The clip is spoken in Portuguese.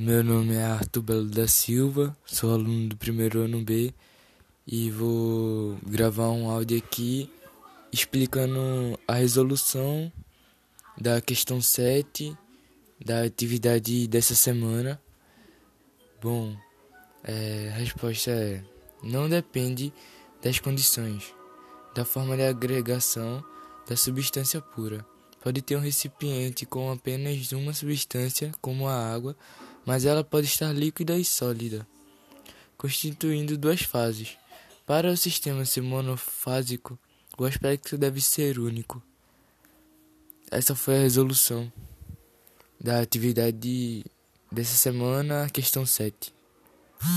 Meu nome é Arthur Belo da Silva, sou aluno do primeiro ano B e vou gravar um áudio aqui explicando a resolução da questão 7 da atividade dessa semana. Bom, é, a resposta é: não depende das condições, da forma de agregação da substância pura. Pode ter um recipiente com apenas uma substância, como a água mas ela pode estar líquida e sólida, constituindo duas fases. Para o sistema ser monofásico, o aspecto deve ser único. Essa foi a resolução da atividade dessa semana, questão 7.